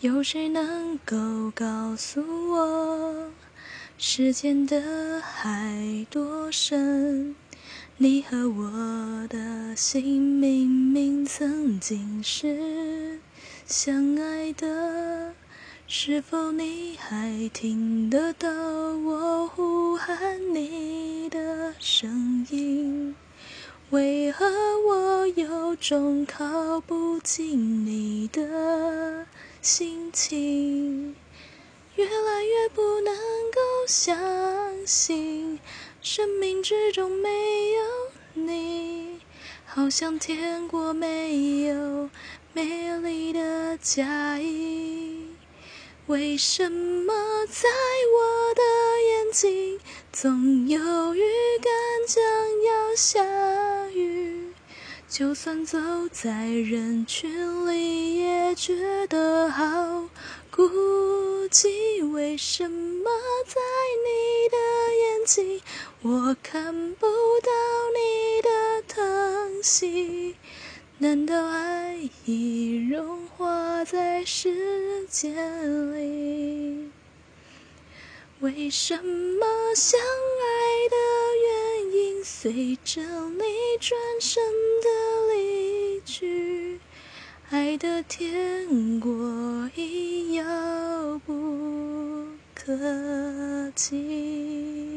有谁能够告诉我，时间的海多深？你和我的心明明曾经是相爱的，是否你还听得到我呼喊你的声音？为何我有种靠不近你的心情？越来越不能够相信。生命之中没有你，好像天国没有美丽的嫁衣。为什么在我的眼睛总有预感将要下雨？就算走在人群里，也觉得好孤寂。为什么在你的眼睛？我看不到你的疼惜，难道爱已融化在时间里？为什么相爱的原因随着你转身的离，的天国已遥不可及？